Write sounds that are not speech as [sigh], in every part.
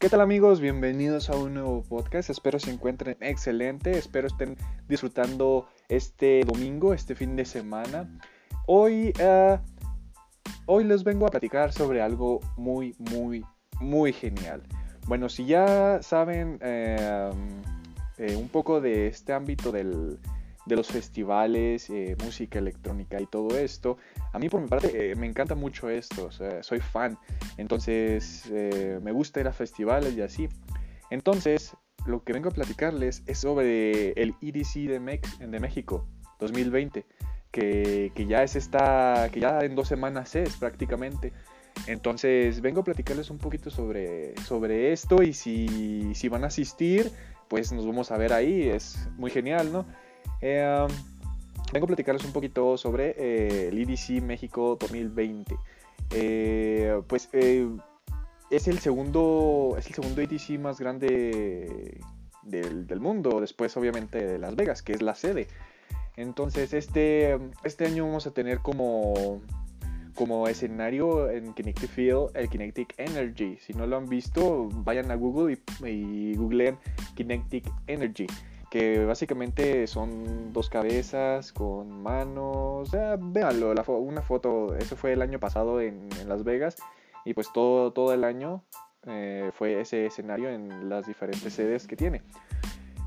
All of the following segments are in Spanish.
¿Qué tal amigos? Bienvenidos a un nuevo podcast. Espero se encuentren excelente. Espero estén disfrutando este domingo, este fin de semana. Hoy, uh, hoy les vengo a platicar sobre algo muy, muy, muy genial. Bueno, si ya saben eh, eh, un poco de este ámbito del, de los festivales, eh, música electrónica y todo esto. A mí por mi parte eh, me encanta mucho esto, soy fan, entonces eh, me gusta ir a festivales y así. Entonces, lo que vengo a platicarles es sobre el EDC de, de México 2020, que, que, ya es esta, que ya en dos semanas es prácticamente. Entonces vengo a platicarles un poquito sobre, sobre esto y si, si van a asistir, pues nos vamos a ver ahí, es muy genial, ¿no? Eh, vengo a platicarles un poquito sobre eh, el EDC México 2020. Eh, pues es el segundo es el segundo EDC más grande del, mundo, después obviamente de Las Vegas, que es la sede. Entonces este, este año vamos a tener como, como escenario en Kinetic Field el Kinetic Energy. Si no lo han visto, vayan a Google y, y googleen Kinetic Energy que básicamente son dos cabezas con manos. Eh, véanlo, una foto, eso fue el año pasado en, Las Vegas y pues todo, todo el año eh, fue ese escenario en las diferentes sedes que tiene.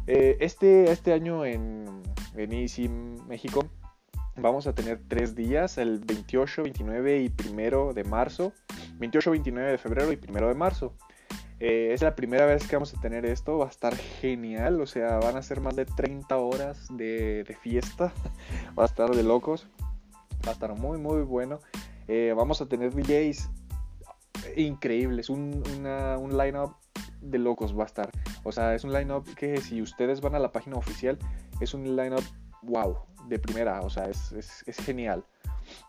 Eh, este, este año en, en México vamos a tener tres días, el 28, 29 y 1 de marzo, 28, 29 de febrero y 1 de marzo. Eh, es la primera vez que vamos a tener esto, va a estar genial, o sea, van a ser más de 30 horas de, fiesta, [laughs] va a estar de locos, va a estar muy muy bueno. Eh, vamos a tener DJs increíbles, un, un line-up de locos va a estar. O sea, es un line-up que si ustedes van a la página oficial, es un line-up wow, de primera, o sea, es, es genial.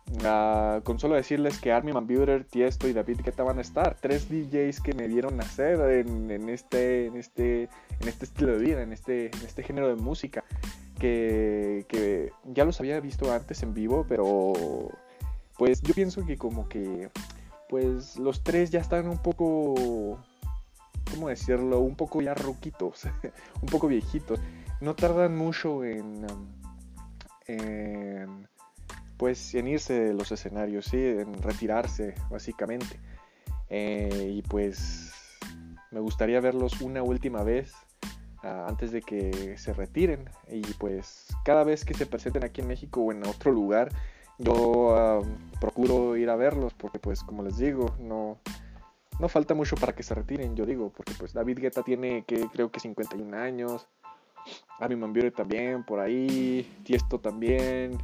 Uh, con solo decirles que Armin Van Buren, Tiesto y David Guetta van a estar. Tres DJs que me dieron nacer en, en, este, en, este, en este estilo de vida, en este, en este género de música. Que, que ya los había visto antes en vivo, pero pues yo pienso que como que pues los tres ya están un poco, ¿cómo decirlo? Un poco ya roquitos, [laughs] un poco viejitos. No tardan mucho en, pues en irse de los escenarios, ¿sí? en retirarse básicamente. Eh, y pues me gustaría verlos una última vez antes de que se retiren. Y pues cada vez que se presenten aquí en México o en otro lugar, yo ah, procuro ir a verlos porque pues como les digo, no, no falta mucho para que se retiren, yo digo, porque pues David Guetta tiene que creo que 51 años, Armin Van también por ahí, Tiesto también.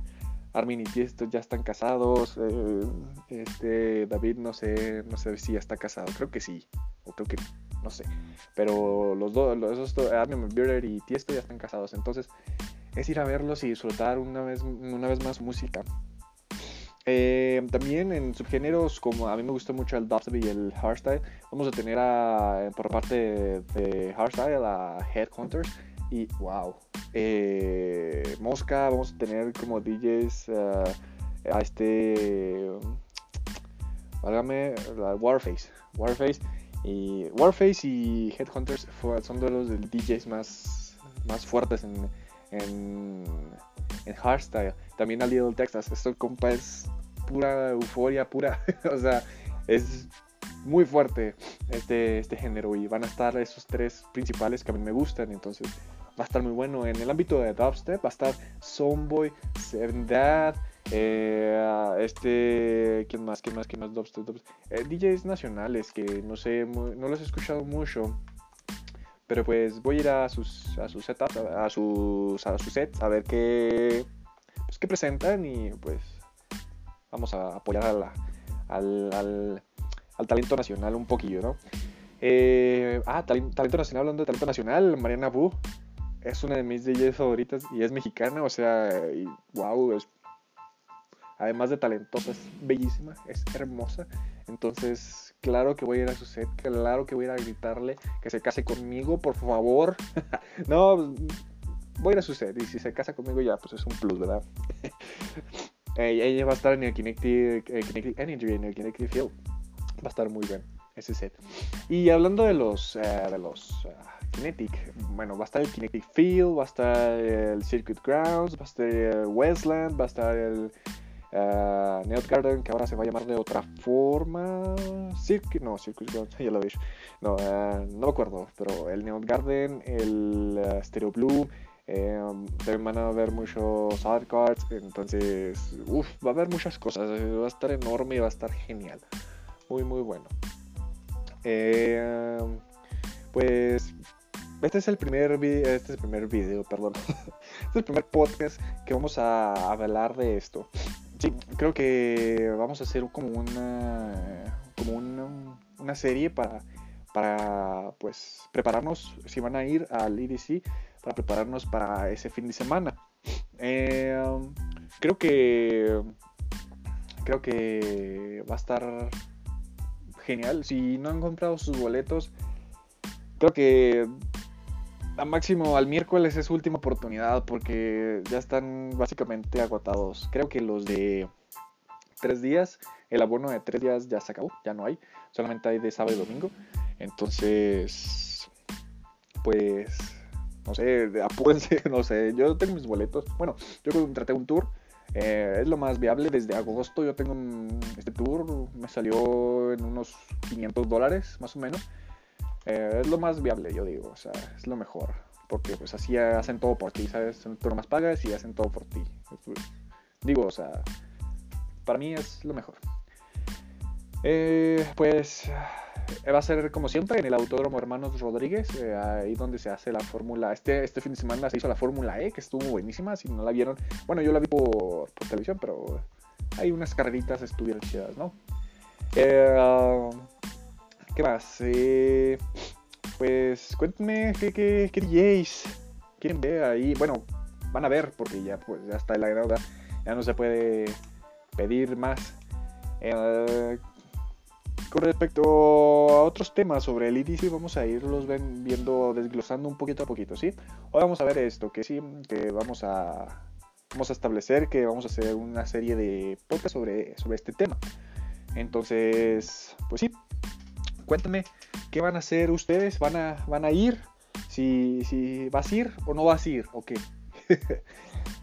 Armin y Tiesto ya están casados. Eh, este, David no sé, no sé si ya está casado. Creo que sí. O creo que no sé. Pero los dos, esos Armin Bieber y Tiesto ya están casados. Entonces, es ir a verlos y disfrutar una vez, una vez más música. Eh, también en subgéneros como a mí me gusta mucho el dubstep y el hardstyle, vamos a tener a, por parte de, de hardstyle a Headhunters y wow. Eh, Mosca, vamos a tener como DJs uh, a este. Válgame, Warface. Warface. Y Warface y Headhunters son de los DJs más, más fuertes en, en, en hardstyle. También a Little Texas. Esto, compa, es pura euforia, pura. [laughs] o sea, es muy fuerte este, este género. Y van a estar esos tres principales que a mí me gustan. Entonces, va a estar muy bueno. En el ámbito de dubstep va a estar Soundboy, Seven Dad, eh, este, ¿quién más? ¿Quién más? ¿Quién más? Dubstep, eh, DJs nacionales que no sé, no los he escuchado mucho. Pero pues voy a ir a sus, a sus setups, a sus, a sus sets, a ver qué, pues, qué presentan y pues vamos a apoyar al, al, al talento nacional un poquillo, ¿no? Eh, ah, talento, nacional, hablando de talento nacional, Mariana Bu es una de mis DJs favoritas y es mexicana, o sea, wow, es, además de talentosa, es bellísima, es hermosa. Entonces, claro que voy a ir a su set, claro que voy a ir a gritarle que se case conmigo, por favor. [laughs] no, voy a ir a su set y si se casa conmigo ya, pues es un plus, ¿verdad? [laughs] ella va a estar en el Kinetic, Energy, en el Kinetic Field. Va a estar muy bien ese set. Y hablando de los, eh, de los eh, Kinetic, bueno, va a estar el Kinetic Field, va a estar el Circuit Grounds, va a estar el Westland, va a estar el uh, Neot Garden, que ahora se va a llamar de otra forma. Circuit, no, Circuit Grounds, [laughs] ya lo vi. No, no me acuerdo, pero el Neot Garden, el Stereo Blue. también van a haber muchos art cards, entonces, uff, va a haber muchas cosas, va a estar enorme y va a estar genial, muy muy bueno. Eh, pues este es el primer video, este es el primer video, perdón. [laughs] este es el primer podcast que vamos a hablar de esto. Sí, creo que vamos a hacer como una como una, serie para para pues prepararnos si van a ir al EDC para prepararnos para ese fin de semana. Eh, creo que creo que va a estar genial. Si no han comprado sus boletos, creo que a máximo al miércoles es última oportunidad porque ya están básicamente agotados. Creo que los de tres días, el abono de tres días ya se acabó, ya no hay. Solamente hay de sábado y domingo. Entonces, pues, no sé, apúrense, [laughs] no sé. Yo tengo mis boletos. Bueno, yo contraté un tour eh, es lo más viable. Desde agosto yo tengo este tour, me salió en unos 500 dólares más o menos. Eh, es lo más viable, yo digo, o sea, es lo mejor. Porque pues así hacen todo por ti, ¿sabes? Tú más pagas y hacen todo por ti. Digo, o sea, para mí es lo mejor. Eh, pues va a ser como siempre en el Autódromo Hermanos Rodríguez, eh, ahí donde se hace la Fórmula. Este, este fin de semana se hizo la Fórmula E, que estuvo buenísima. Si no la vieron, bueno, yo la vi por, televisión, pero hay unas carreritas estuvieron chidas, ¿no? Eh, ¿Qué más? Eh, pues cuéntenme qué, qué, qué DJs quieren ver ahí. Bueno, van a ver, porque ya, pues, ya está la grada, ya no se puede pedir más. Eh, con respecto a otros temas sobre el EDC, vamos a irlos viendo, desglosando un poquito a poquito, ¿sí? Hoy vamos a ver esto, que sí, que vamos a, vamos a establecer que vamos a hacer una serie de podcasts sobre, sobre este tema. Entonces, pues sí, cuéntame, ¿qué van a hacer ustedes? ¿Van a, van a ir? Si, si vas a ir o no vas a ir, ¿o qué? [laughs]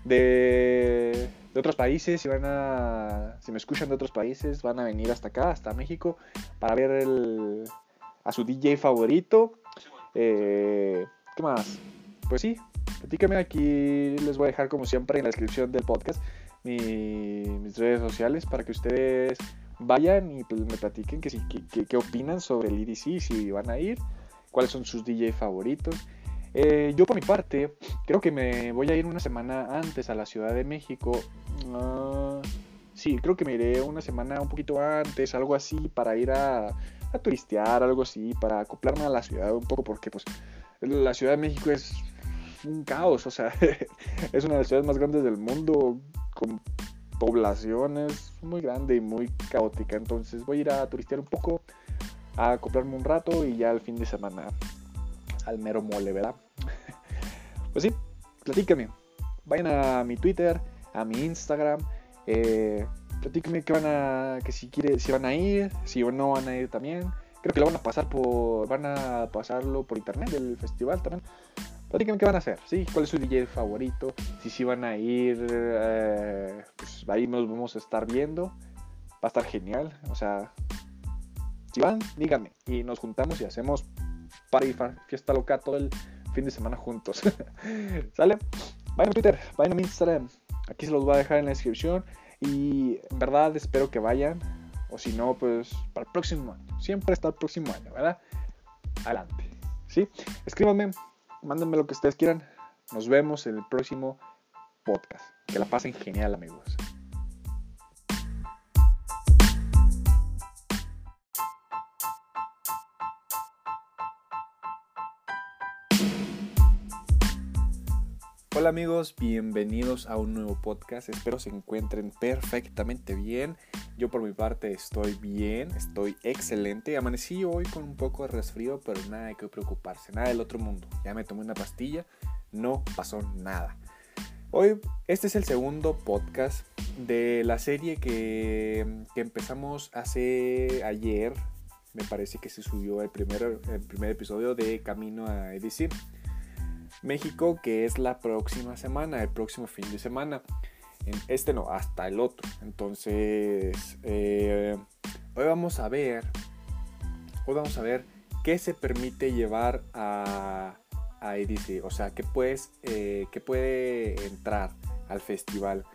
de de otros países, si van a, si me escuchan de otros países, van a venir hasta acá, hasta México, para ver el, a su DJ favorito. Eh, ¿Qué más? Pues sí, platícame aquí, les voy a dejar como siempre en la descripción del podcast mis redes sociales para que ustedes vayan y pues me platiquen que, que, qué opinan sobre el EDC, si van a ir, cuáles son sus DJ favoritos. Eh, yo por mi parte, creo que me voy a ir una semana antes a la Ciudad de México. Uh, sí, creo que me iré una semana un poquito antes, algo así, para ir a, turistear, algo así, para acoplarme a la ciudad un poco, porque pues la Ciudad de México es un caos, o sea, [laughs] es una de las ciudades más grandes del mundo, poblaciones muy grande y muy caótica. Entonces voy a ir a turistear un poco, a acoplarme un rato y ya el fin de semana al mero mole, ¿verdad? [laughs] pues sí, platícame. Vayan a mi Twitter, a mi Instagram. Eh, platíquenme que van a, que si quiere, si van a ir, si o no van a ir también. Creo que lo van a pasar por, van a pasarlo por internet el festival también. Qué van a hacer, ¿sí? ¿Cuál es su DJ favorito? Si sí van a ir, eh, pues ahí nos vamos a estar viendo. Va a estar genial, o sea, si van, díganme y nos juntamos y hacemos party, fiesta loca todo el fin de semana juntos. [laughs] ¿Sale? Vayan a Twitter, vayan a mi Instagram. Aquí se los voy a dejar en la descripción. Y en verdad espero que vayan. O si no, pues para el próximo año. Siempre está el próximo año, ¿verdad? Adelante. ¿Sí? Escríbanme, mándenme lo que ustedes quieran. Nos vemos en el próximo podcast. Que la pasen genial, amigos. Hola amigos, bienvenidos a un nuevo podcast. Espero se encuentren perfectamente bien. Yo por mi parte estoy bien, estoy excelente. Amanecí hoy con un poco de resfrío, pero nada de que preocuparse, nada del otro mundo. Ya me tomé una pastilla, no pasó nada. Hoy este es el segundo podcast de la serie que, que empezamos hace ayer, me parece que se subió el primer, el primer episodio de Camino a EDC. México, que es la próxima semana, el próximo fin de semana. Este no, hasta el otro. Entonces, eh, hoy vamos a ver, hoy vamos a ver qué se permite llevar a, a EDC, o sea, qué, puedes, eh, qué puede entrar al festival.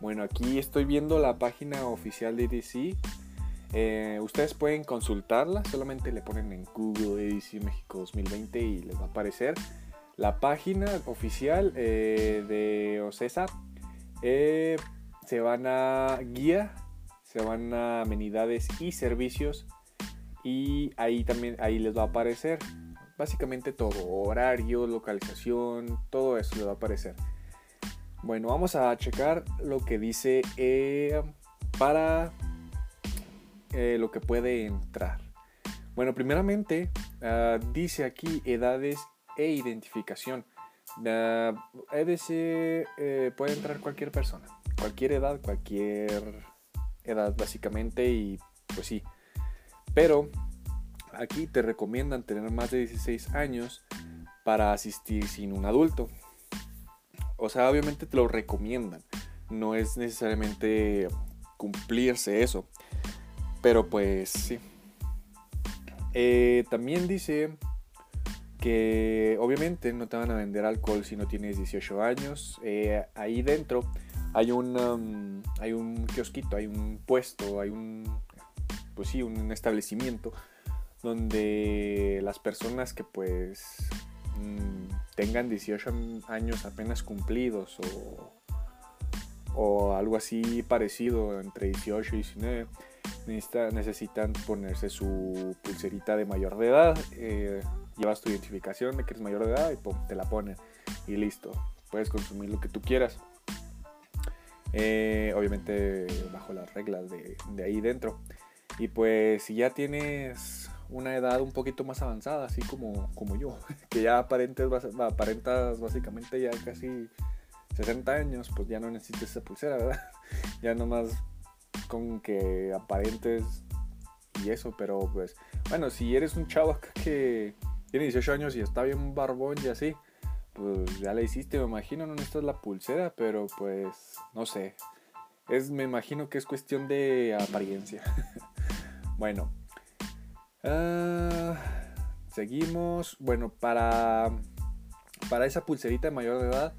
Bueno, aquí estoy viendo la página oficial de EDC. Eh, ustedes pueden consultarla, solamente le ponen en Google EDC México 2020 y les va a aparecer la página oficial de OCESA. Se van a guía, se van a amenidades y servicios y ahí también ahí les va a aparecer básicamente todo, horario, localización, todo eso les va a aparecer. Bueno, vamos a checar lo que dice eh, para eh, lo que puede entrar. Bueno, primeramente ah, dice aquí edades e identificación. EDC eh, puede entrar cualquier persona, cualquier edad, cualquier edad básicamente y pues sí. Pero aquí te recomiendan tener más de 16 años para asistir sin un adulto. O sea, obviamente te lo recomiendan. No es necesariamente cumplirse eso. Pero pues sí. Eh, también dice que obviamente no te van a vender alcohol si no tienes 18 años. Eh, ahí dentro hay un, um, hay un kiosquito, hay un puesto, hay un, pues sí, un establecimiento donde las personas que pues mm, tengan 18 años apenas cumplidos o, o, algo así parecido entre 18 y 19 necesitan ponerse su pulserita de mayor de edad eh, llevas tu identificación de que eres mayor de edad y te la ponen y listo. Puedes consumir lo que tú quieras. Eh, obviamente bajo las reglas de, de ahí dentro. Y pues si ya tienes una edad un poquito más avanzada, así como, como yo, [laughs] que ya aparentes, aparentas básicamente ya casi 60 años, pues ya no necesitas esa pulsera, ¿verdad? [laughs] Ya nomás con que aparentes y eso, pero pues, bueno, si eres un chavo acá que tiene 18 años y está bien barbón y así, pues ya la hiciste, me imagino, no necesitas la pulsera, pero pues, no sé, es, me imagino que es cuestión de apariencia. [laughs] bueno, Uh, seguimos. Bueno, para, para esa pulserita de mayor de edad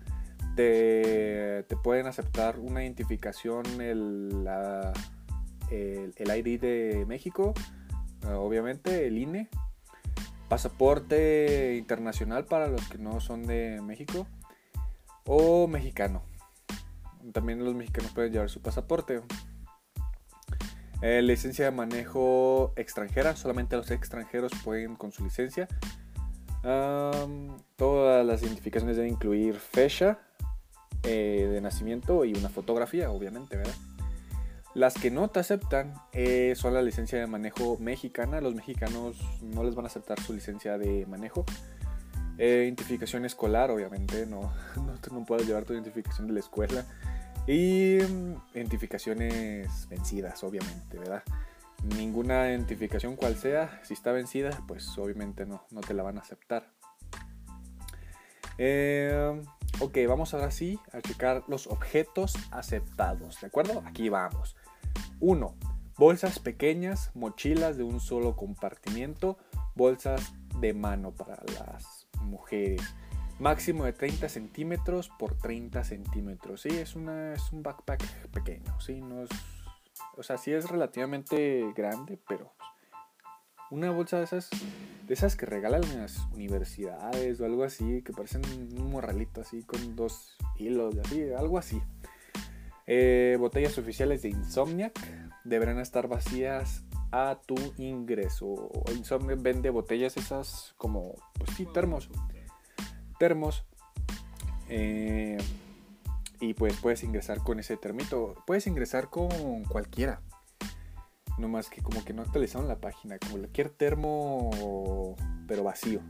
te, te pueden aceptar una identificación, el, el, el, ID de México, obviamente, el INE, pasaporte internacional para los que no son de México o mexicano. También los mexicanos pueden llevar su pasaporte. Eh, licencia de manejo extranjera, solamente los extranjeros pueden con su licencia. todas las identificaciones deben incluir fecha eh, de nacimiento y una fotografía, obviamente, ¿verdad? Las que no te aceptan eh, son la licencia de manejo mexicana. Los mexicanos no les van a aceptar su licencia de manejo. identificación escolar, obviamente, no, [laughs] no, no puedes llevar tu identificación de la escuela. Y mm, identificaciones vencidas, obviamente, ¿verdad? Ninguna identificación cual sea, si está vencida, pues obviamente no, no te la van a aceptar. Eh, ok, vamos ahora sí a checar los objetos aceptados, ¿de acuerdo? Aquí vamos. 1. Bolsas pequeñas, mochilas de un solo compartimiento, bolsas de mano para las mujeres máximo de 30 centímetros por 30 centímetros. Sí, es, una, es un backpack pequeño, sí, no es, o sea, sí es relativamente grande, pero una bolsa de esas, de esas que regalan en las universidades o algo así, que parecen un morralito así con dos hilos, así, algo así. Eh, botellas oficiales de Insomniac deberán estar vacías a tu ingreso. Insomniac vende botellas esas como, pues sí, termos termos. Eh, y pues puedes ingresar con ese termito. Puedes ingresar con cualquiera. No más que como que no actualizaron la página. Como cualquier termo, pero vacío.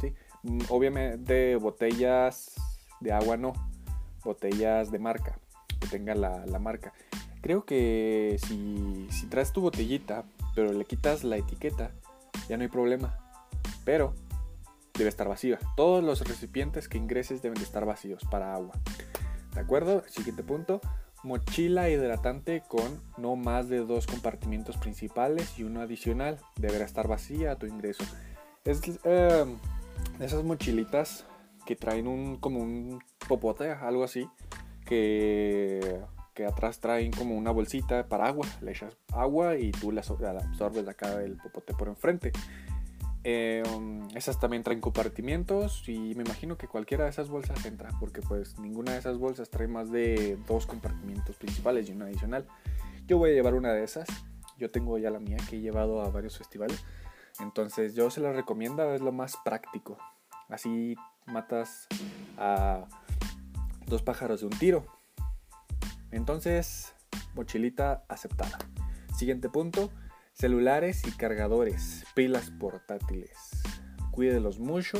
¿sí? Mm, obviamente botellas de agua no. Botellas de marca. Que tenga la, la marca. Creo que si, si traes tu botellita, pero le quitas la etiqueta, ya no hay problema. Pero debe estar vacía. Todos los recipientes que ingreses deben de estar vacíos para agua. ¿De acuerdo? Siguiente punto. Mochila hidratante con no más de dos compartimientos principales y uno adicional. Deberá estar vacía a tu ingreso. Es eh, esas mochilitas que traen un como un popote, algo así, que, atrás traen como una bolsita para agua. Le echas agua y tú la absorbes acá del popote por enfrente. Em, esas también traen compartimientos y me imagino que cualquiera de esas bolsas entra porque pues ninguna de esas bolsas trae más de dos compartimientos principales y una adicional. Yo voy a llevar una de esas. Yo tengo ya la mía que he llevado a varios festivales. Entonces yo se la recomiendo, es lo más práctico. Así matas a dos pájaros de un tiro. Entonces, mochilita aceptada. Siguiente punto, celulares y cargadores, pilas portátiles. Cuídelos mucho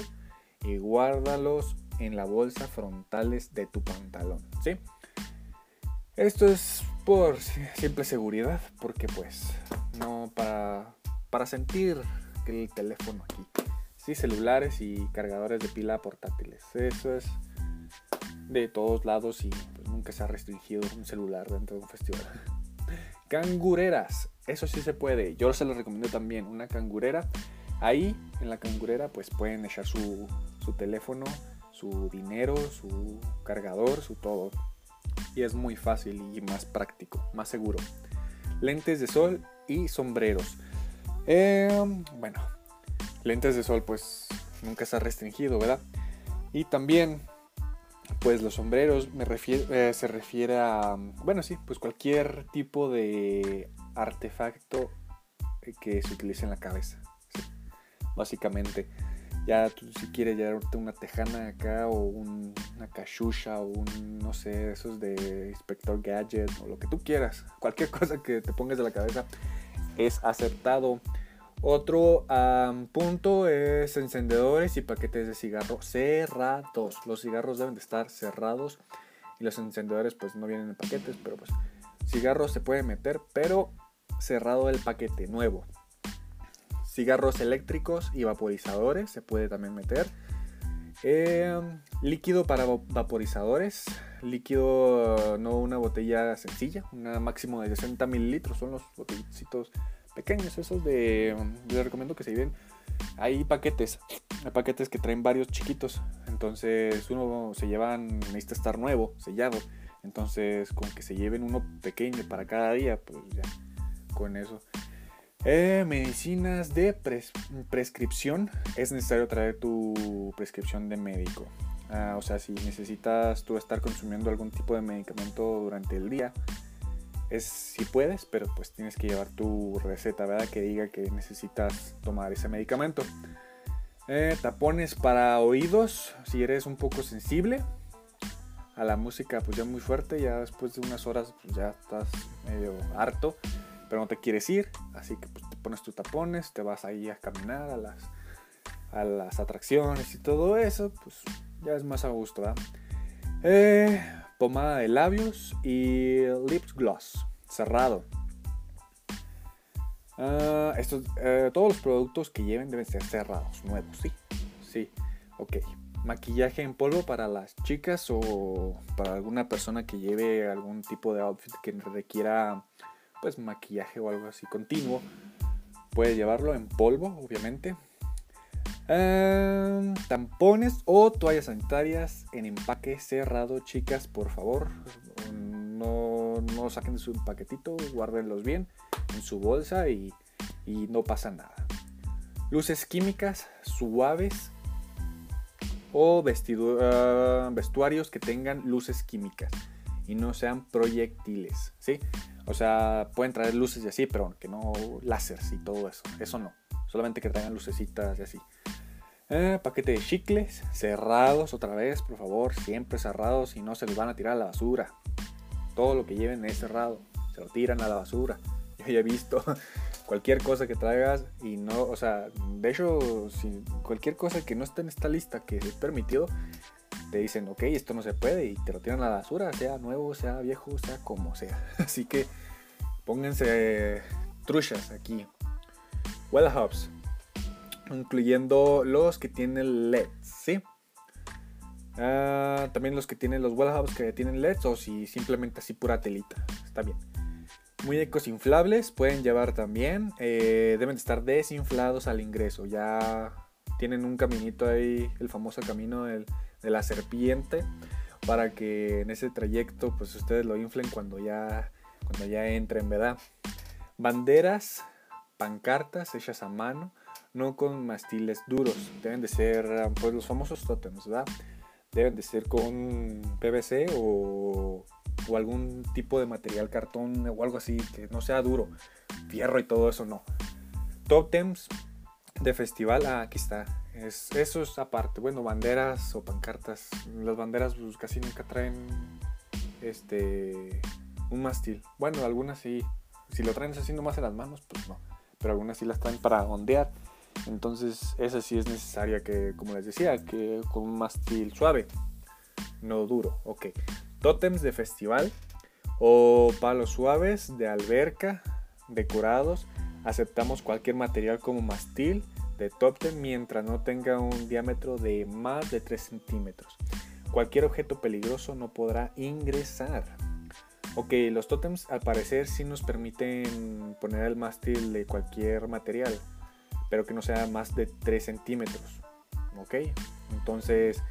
y guárdalos en la bolsa frontales de tu pantalón, ¿sí? Esto es por simple seguridad, porque pues no para, para sentir el teléfono aquí. Sí, celulares y cargadores de pila portátiles. Eso es de todos lados y pues, nunca se ha restringido un celular dentro de un festival. [laughs] Cangureras, eso sí se puede. Yo se lo recomiendo también, una cangurera. Ahí en la cangurera pues pueden echar su, su teléfono, su dinero, su cargador, su todo. Y es muy fácil y más práctico, más seguro. Lentes de sol y sombreros. Em, bueno, lentes de sol pues nunca está restringido, ¿verdad? Y también pues los sombreros me eh, se refiere a, bueno, sí, pues cualquier tipo de artefacto que se utilice en la cabeza. Básicamente, ya si quieres llevarte una tejana acá o una cachucha o un, no sé, esos de Inspector Gadget o lo que tú quieras, cualquier [laughs] cosa que te pongas de la cabeza es aceptado. Otro punto es encendedores y paquetes de cigarro cerrados. Los cigarros deben de estar cerrados y los encendedores pues no vienen en paquetes, pero pues cigarros se puede meter, pero cerrado el paquete nuevo. Cigarros eléctricos y vaporizadores se puede también meter. Em, líquido para vaporizadores. Líquido, no una botella sencilla, una máximo de 60 mililitros. Son los botellicitos pequeños, esos de... Les recomiendo que se lleven. Hay paquetes, hay paquetes que traen varios chiquitos. Entonces uno se llevan, necesita estar nuevo, sellado. Entonces con que se lleven uno pequeño para cada día, pues ya, con eso. Eh, medicinas de prescripción. Es necesario traer tu prescripción de médico. Ah, o sea, si necesitas tú estar consumiendo algún tipo de medicamento durante el día, es si puedes, pero pues tienes que llevar tu receta, ¿verdad? Que diga que necesitas tomar ese medicamento. Eh, tapones para oídos, si eres un poco sensible a la música, pues ya muy fuerte, ya después de unas horas pues ya estás medio harto, pero no te quieres ir, así que pues, te pones tus tapones, te vas ahí a caminar a las, a las atracciones y todo eso, pues ya es más a gusto, ¿verdad? Eh, pomada de labios y lips gloss cerrado. Ah, estos, eh, todos los productos que lleven deben ser cerrados, nuevos, sí. Sí, ok. Maquillaje en polvo para las chicas o para alguna persona que lleve algún tipo de outfit que requiera pues maquillaje o algo así continuo. Puedes llevarlo en polvo, obviamente. Em, tampones o toallas sanitarias en empaque cerrado, chicas, por favor. No, no saquen su paquetito, guárdenlos bien en su bolsa y, no pasa nada. Luces químicas suaves o ah, vestuarios que tengan luces químicas y no sean proyectiles, ¿sí? O sea, pueden traer luces y así, pero que no láseres y todo eso. Eso no. Solamente que traigan lucecitas y así. Eh, paquete de chicles cerrados otra vez, por favor, siempre cerrados y no se los van a tirar a la basura. Todo lo que lleven es cerrado, se lo tiran a la basura. [laughs] Yo ya he visto [laughs] cualquier cosa que traigas y no, o sea, de hecho, si cualquier cosa que no esté en esta lista que es permitido, te dicen, ok, esto no se puede y te lo tiran a la basura, sea nuevo, sea viejo, sea como sea. [laughs] Así que pónganse truchas aquí. Well Hubs incluyendo los que tienen LEDs, ¿sí? Ah, también los que tienen los wall hubs que tienen LEDs o si simplemente así pura telita, está bien. Muñecos inflables pueden llevar también, eh, deben estar desinflados al ingreso, ya tienen un caminito ahí, el famoso camino de la serpiente, para que en ese trayecto pues ustedes lo inflen cuando ya, cuando ya entren, ¿verdad? Banderas, pancartas hechas a mano, no con mastiles duros, deben de ser pues los famosos totems, ¿verdad? Deben de ser con PVC o, o algún tipo de material cartón o algo así que no sea duro, fierro y todo eso no. Totems de festival, ah, aquí está. Es, eso es aparte. Bueno, banderas o pancartas. Las banderas pues, casi nunca traen este un mástil. Bueno, algunas sí. Si lo traen así nomás en las manos, pues no. Pero algunas sí las traen para ondear. Entonces, esa sí es necesaria que, como les decía, que con un mástil suave, no duro. Ok. Tótems de festival o palos suaves de alberca decorados Aceptamos cualquier material como mastil de Topten mientras no tenga un diámetro de más de 3 centímetros. Cualquier objeto peligroso no podrá ingresar. Ok, los totems al parecer sí nos permiten poner el mástil de cualquier material, pero que no sea más de 3 centímetros. Ok, entonces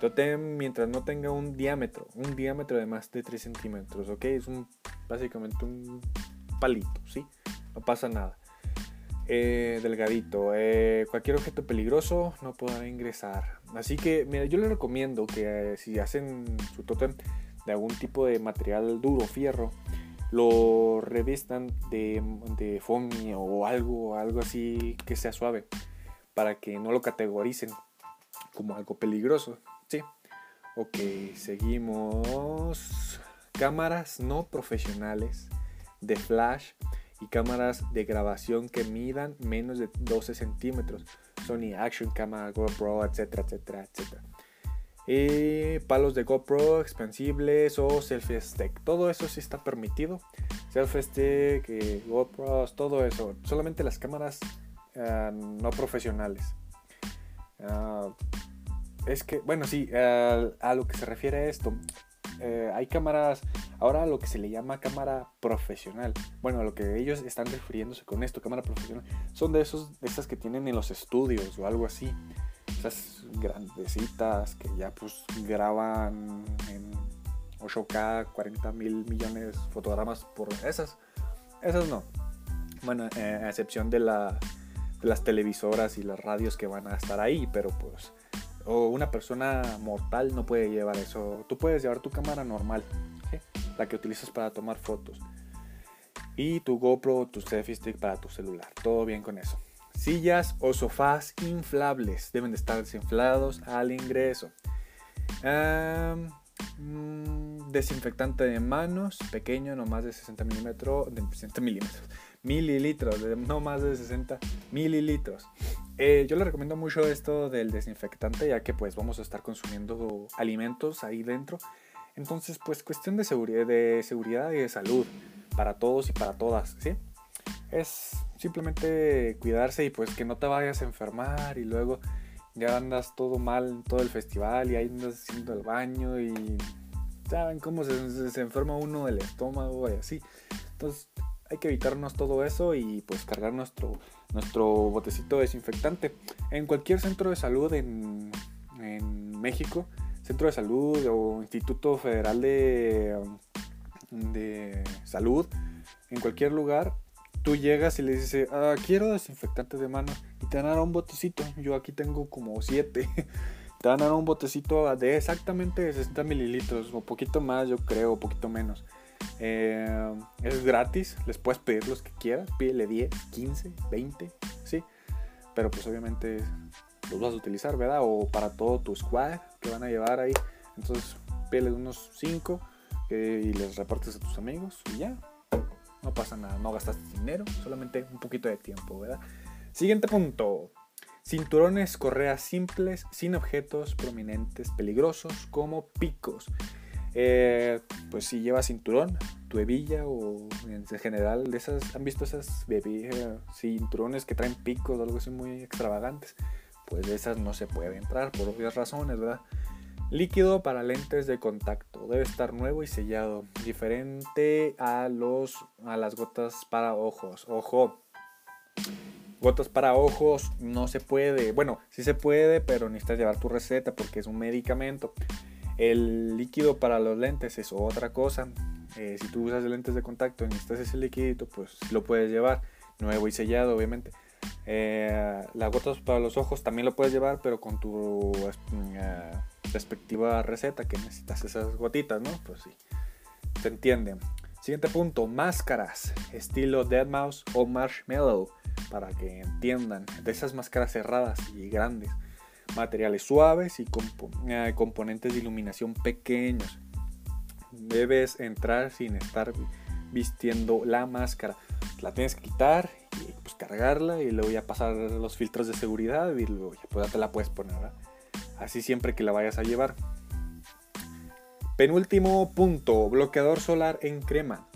totem mientras no tenga un diámetro, un diámetro de más de 3 centímetros. Ok, es un básicamente un palito, ¿sí? no pasa nada. Eh, delgadito, eh, cualquier objeto peligroso no podrá ingresar. Así que, mira, yo les recomiendo que eh, si hacen su totem de algún tipo de material duro, fierro, lo revistan de, de foamy o algo, algo así que sea suave, para que no lo categoricen como algo peligroso. Sí. Ok, seguimos. Cámaras no profesionales de flash y cámaras de grabación que midan menos de 12 centímetros. Sony Action Camera, GoPro, etcétera, etcétera, etcétera. Y palos de GoPro expansibles o selfie stick. Todo eso sí está permitido. Selfie stick, eh, GoPros, todo eso. Solamente las cámaras ah, no profesionales. Ah, es que, bueno, sí, a lo que se refiere esto, eh, hay cámaras, ahora lo que se le llama cámara profesional. Bueno, a lo que ellos están refiriéndose con esto, cámara profesional, son de, esos, de esas que tienen en los estudios o algo así. Esas grandecitas que ya pues graban en 8K, 40 mil millones de fotogramas por esas. Esas no. Bueno, eh, a excepción de, la, de las televisoras y las radios que van a estar ahí, pero pues o una persona mortal no puede llevar eso. Tú puedes llevar tu cámara normal, la que utilizas para tomar fotos. Y tu GoPro, tu selfie stick para tu celular. Todo bien con eso. Sillas o sofás inflables deben de estar desinflados al ingreso. Mm, desinfectante de manos, pequeño, no más de 60 milímetros, de 60 milímetros, mililitros, no más de 60 mililitros. Eh, yo le recomiendo mucho esto del desinfectante, ya que pues vamos a estar consumiendo alimentos ahí dentro. Entonces, pues cuestión de seguridad, de seguridad y de salud para todos y para todas, ¿sí? Es simplemente cuidarse y pues que no te vayas a enfermar y luego ya andas todo mal en todo el festival y ahí andas haciendo el baño y saben cómo se, se enferma uno del estómago y así. Entonces, hay que evitarnos todo eso y pues cargar nuestro, nuestro botecito desinfectante. En cualquier centro de salud en, México, centro de salud o Instituto Federal de, de Salud, en cualquier lugar, tú llegas y le dices, ah, quiero desinfectante de mano y te van a dar un botecito. Yo aquí tengo como 7. [laughs] te van a dar un botecito de exactamente 60 mililitros o poquito más, yo creo, o poquito menos. Eh, es gratis, les puedes pedir los que quieras, pídele 10, 15, 20, sí, pero pues obviamente los vas a utilizar, ¿verdad? O para todo tu squad que van a llevar ahí, entonces pídele unos 5 eh, y les repartes a tus amigos y ya, no pasa nada, no gastaste dinero, solamente un poquito de tiempo, ¿verdad? Siguiente punto. Cinturones, correas simples, sin objetos prominentes peligrosos como picos. Eh, pues si llevas cinturón, tu hebilla o en general de esas, ¿han visto esas bebidas, cinturones que traen picos o algo así muy extravagantes? Pues de esas no se puede entrar por obvias razones, ¿verdad? Líquido para lentes de contacto. Debe estar nuevo y sellado. Diferente a, los, a las gotas para ojos. Ojo. Gotas para ojos no se puede. Bueno, sí se puede, pero necesitas llevar tu receta porque es un medicamento. El líquido para los lentes es otra cosa. Eh, si tú usas lentes de contacto y necesitas ese líquido, pues lo puedes llevar. Nuevo y sellado, obviamente. Eh, las gotas para los ojos también lo puedes llevar, pero con tu eh, respectiva receta que necesitas esas gotitas, ¿no? Pues sí, se entiende. Siguiente punto, máscaras, estilo Dead Mouse o Marshmallow, para que entiendan, de esas máscaras cerradas y grandes, materiales suaves y eh, componentes de iluminación pequeños. Debes entrar sin estar vistiendo la máscara. La tienes que quitar y pues cargarla y luego ya pasar los filtros de seguridad y luego ya, pues, te la puedes poner. ¿verdad? Así siempre que la vayas a llevar. Penúltimo punto, bloqueador solar en crema.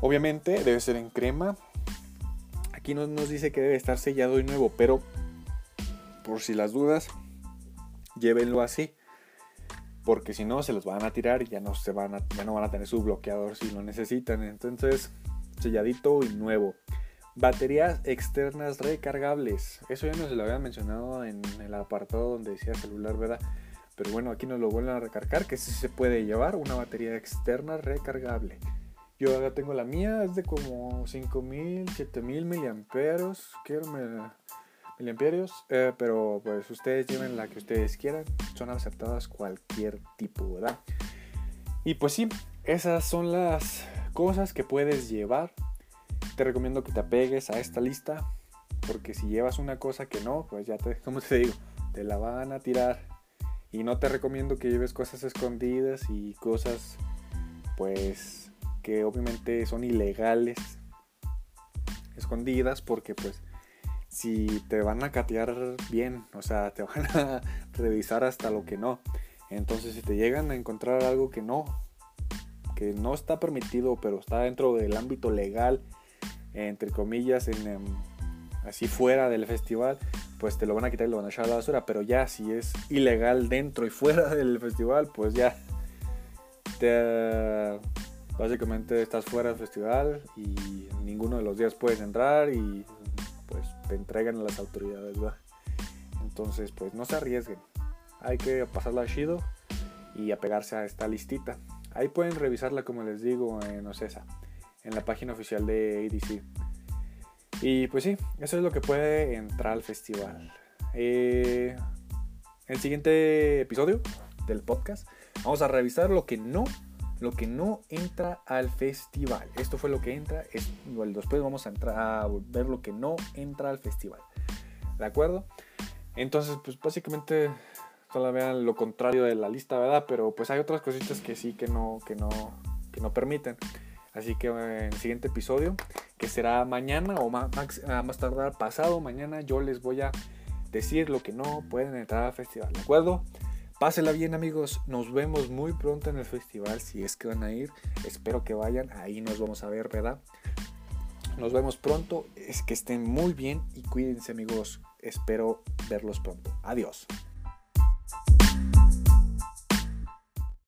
Obviamente debe ser en crema. Aquí no nos dice que debe estar sellado y nuevo, pero por si las dudas, llévenlo así. Porque si no, se los van a tirar y ya no, se van ya no van a tener su bloqueador si lo necesitan. Entonces, selladito y nuevo. Baterías externas recargables. Eso ya nos lo habían mencionado en el apartado donde decía celular, ¿verdad? Pero bueno, aquí nos lo vuelven a recargar, que sí se puede llevar una batería externa recargable. Yo acá tengo la mía, es de como 5000, 7000 miliamperios. Quiero miliamperios, eh, pero pues ustedes lleven la que ustedes quieran. Son aceptadas cualquier tipo, ¿verdad? Y pues sí, esas son las cosas que puedes llevar te recomiendo que te apegues a esta lista, porque si llevas una cosa que no, pues ya te, [laughs] como te digo, te la van a tirar. Y no te recomiendo que lleves cosas escondidas y cosas, pues, que obviamente son ilegales, escondidas, porque pues, si te van a catear bien, o sea, te [laughs] van a revisar hasta lo que no. Entonces, si te llegan a encontrar algo que no, que no está permitido, pero está dentro del ámbito legal entre comillas, em, así fuera del festival, pues te lo van a quitar y lo van a echar a la basura. Pero ya si es ilegal dentro y fuera [laughs] del festival, pues ya te, básicamente estás fuera del festival y ninguno de los días puedes entrar y pues te entregan a las autoridades, Entonces, pues no se arriesguen. Hay que pasarla chido y apegarse a esta listita. Ahí pueden revisarla como les digo en Ocesa en la página oficial de ADC. Y pues sí, eso es lo que puede entrar al festival. Eh, el siguiente episodio del podcast vamos a revisar lo que no lo que no entra al festival. Esto fue lo que entra. Es, después vamos a, entrar a ver lo que no entra al festival. ¿De acuerdo? Entonces, pues básicamente solo vean lo contrario de la lista, ¿verdad? Pero pues hay otras cositas que sí que no, que no, que no permiten. Así que en el siguiente episodio, que será mañana o más, más tardar pasado mañana, yo les voy a decir lo que no pueden entrar al festival. ¿De acuerdo? Pásela bien amigos, nos vemos muy pronto en el festival, si es que van a ir, espero que vayan, ahí nos vamos a ver, ¿verdad? Nos vemos pronto, es que estén muy bien y cuídense amigos, espero verlos pronto. Adiós.